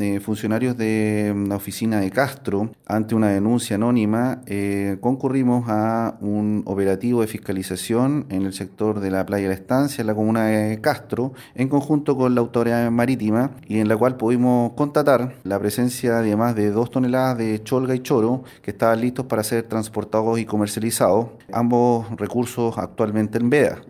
eh, funcionarios de mm, la oficina de Castro, ante una denuncia anónima, eh, concurrimos a un operativo de fiscalización en el sector de la playa de la estancia, en la comuna de Castro, en conjunto con la autoridad marítima, y en la cual pudimos constatar la presencia de más de dos toneladas de cholga y choro que estaban listos para ser transportados y comercializados, ambos recursos actualmente en veda.